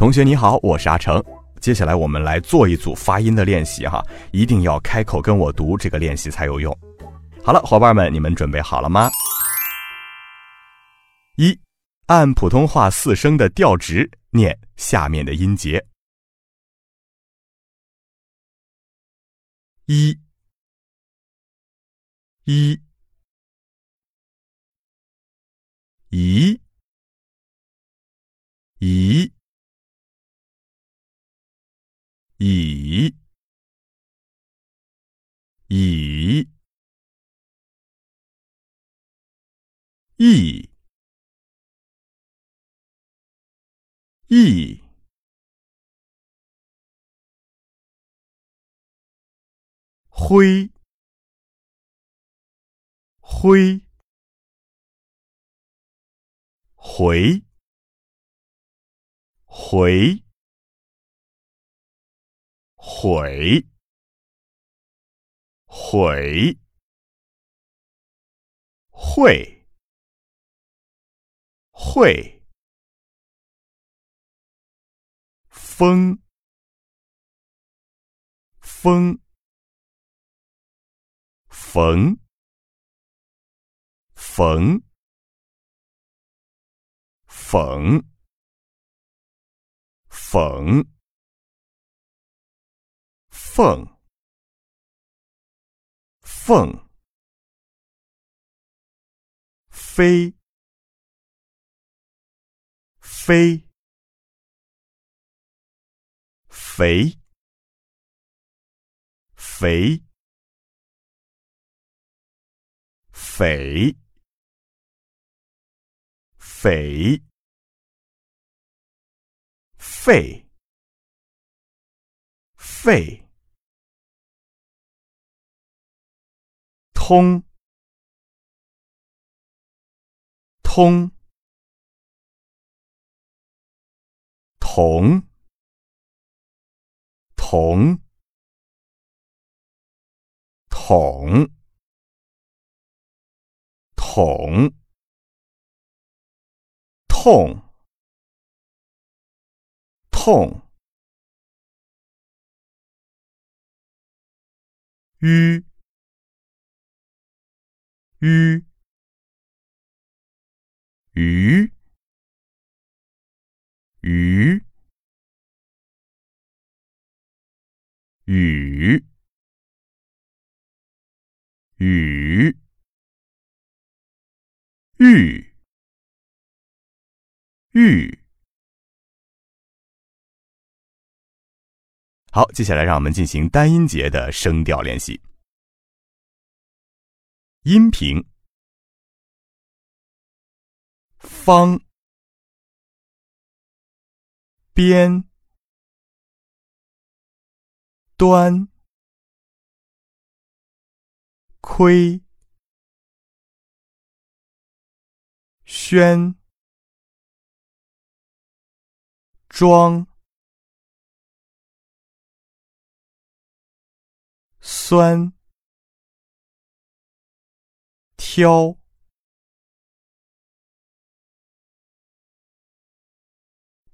同学你好，我是阿成。接下来我们来做一组发音的练习哈，一定要开口跟我读这个练习才有用。好了，伙伴们，你们准备好了吗？一，按普通话四声的调值念下面的音节。一，一，一，一。以以意意灰灰回回。悔，悔，会，会，风，风，缝，缝，凤，凤，飞，飞，肥，肥，肥，肥，沸，沸。通，通，同，同，统，统，痛，痛，淤。鱼，鱼，鱼，雨，雨，玉，玉。好，接下来让我们进行单音节的声调练习。音频：方、边、端、亏、宣、装、酸。飘，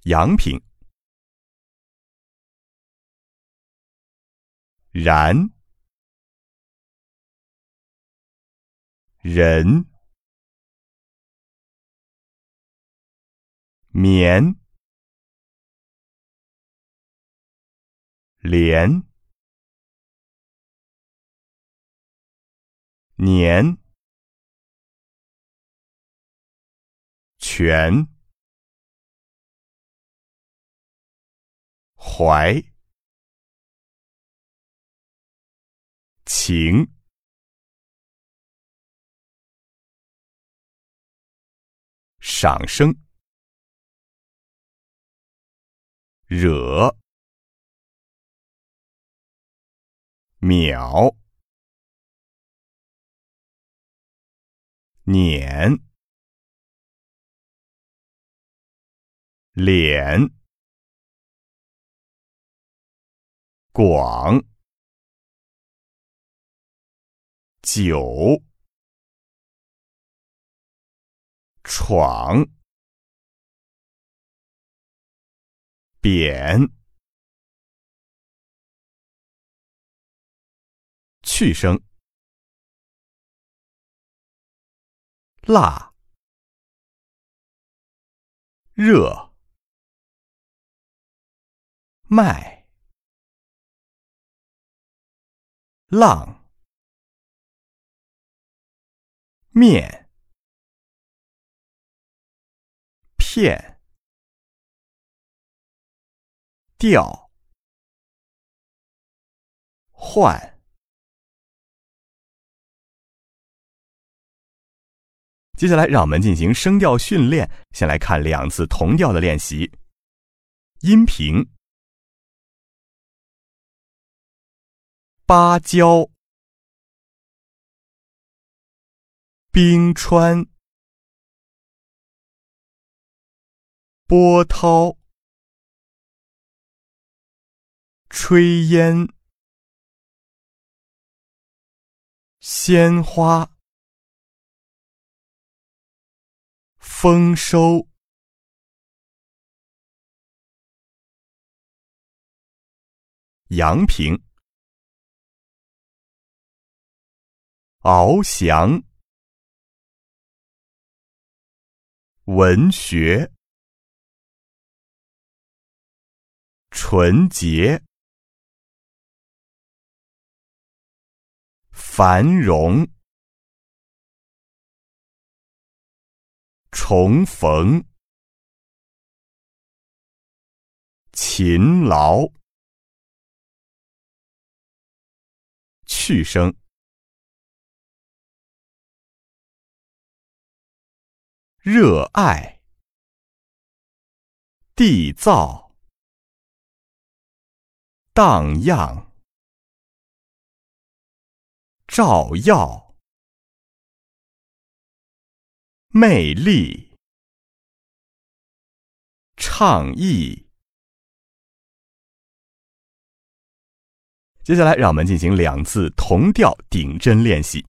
阳平，然，人，棉，连，年。全怀。情。赏声。惹。秒。撵脸，广，酒。闯，扁，去声，辣，热，麦，浪，面。片，调，换。接下来，让我们进行声调训练。先来看两次同调的练习。音频：芭蕉，冰川。波涛，炊烟，鲜花，丰收，阳平，翱翔，文学。纯洁，繁荣，重逢，勤劳，去声，热爱，缔造。荡漾，照耀，魅力，倡议。接下来，让我们进行两次同调顶针练习。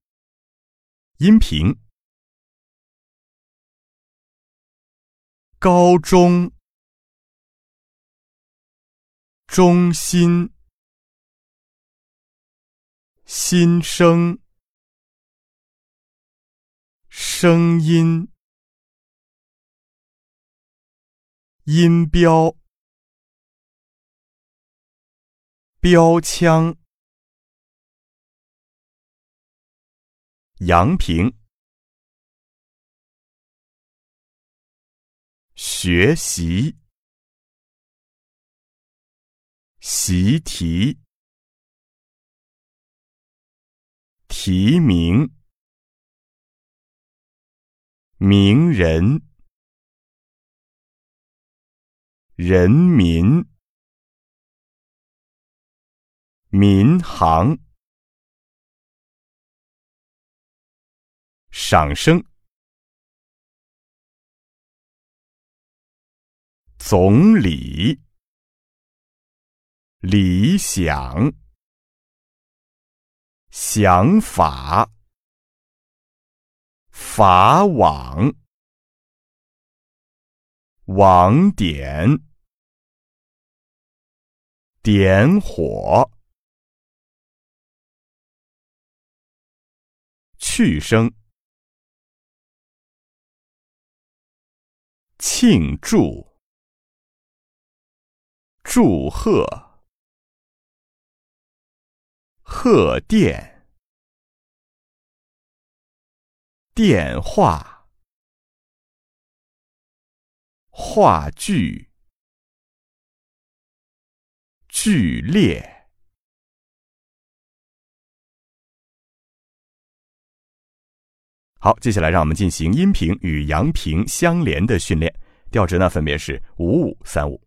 音频：高中。中心，心声，声音，音标，标枪，杨平，学习。习题，提名，名人，人民，民航，赏声，总理。理想、想法、法网、网点、点火、去声、庆祝、祝贺。贺电，电话，话剧，剧烈。好，接下来让我们进行阴平与阳平相连的训练，调值呢分别是五五三五。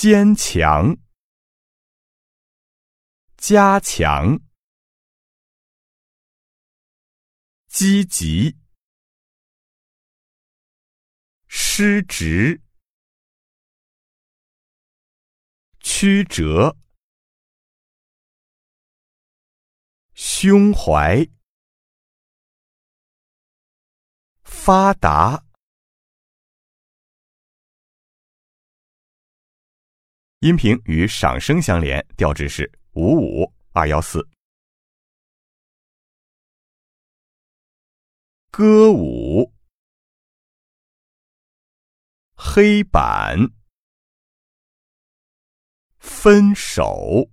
坚强，加强，积极，失职，曲折。胸怀，发达，音频与赏声相连，调值是五五二幺四。歌舞，黑板，分手。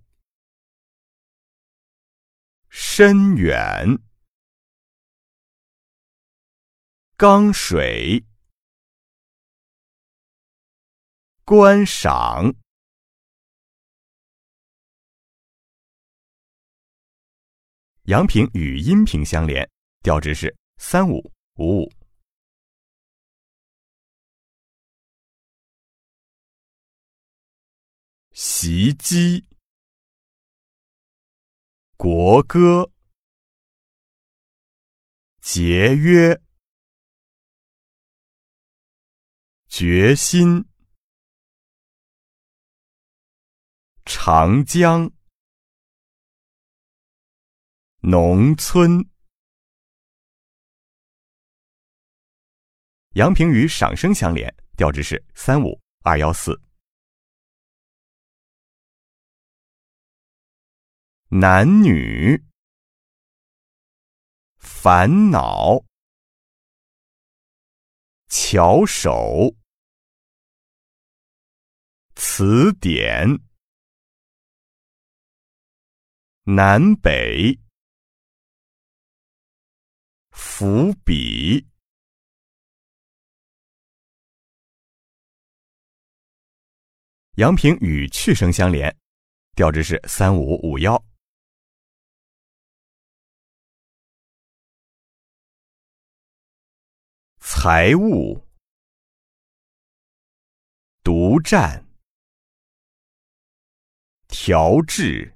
深远，钢水，观赏，阳平与阴平相连，调值是三五五五。袭击。国歌，节约，决心，长江，农村，阳平与赏声相连，调值是三五二幺四。男女，烦恼，巧手，词典，南北，伏笔，阳平与去声相连，调值是三五五幺。财务，独占，调制，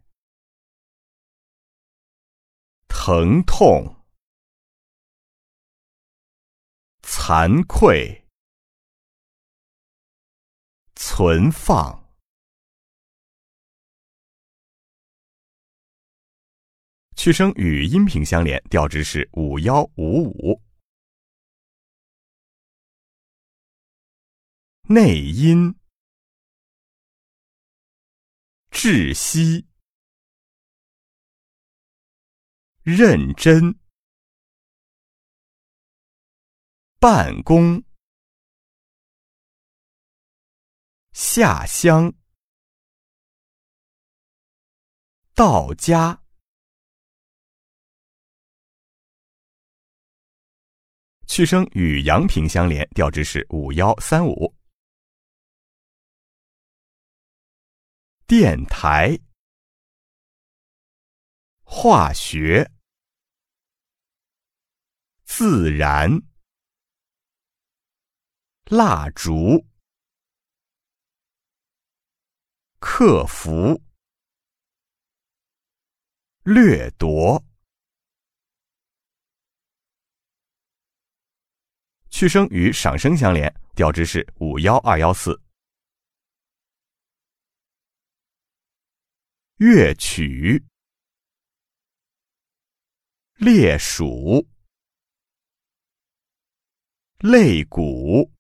疼痛，惭愧，存放，去声与音频相连，调值是五幺五五。内因，窒息，认真，办公，下乡，到家。去声与阳平相连，调值是五幺三五。电台、化学、自然、蜡烛、克服、掠夺。去声与赏声相连，调值是五幺二幺四。乐曲，列属，肋骨，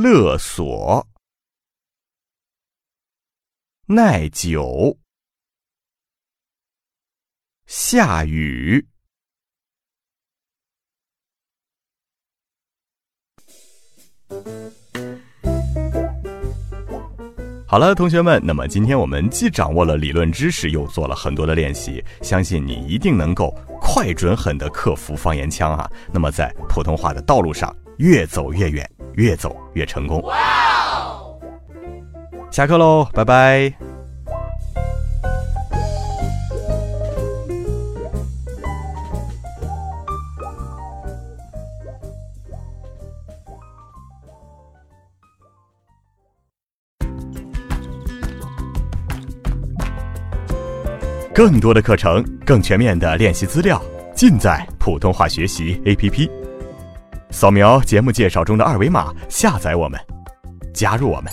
勒索，耐久，下雨。好了，同学们，那么今天我们既掌握了理论知识，又做了很多的练习，相信你一定能够快、准、狠地克服方言腔啊！那么在普通话的道路上越走越远越走越成功。下课喽拜拜。更多的课程更全面的练习资料尽在普通话学习 app 扫描节目介绍中的二维码，下载我们，加入我们。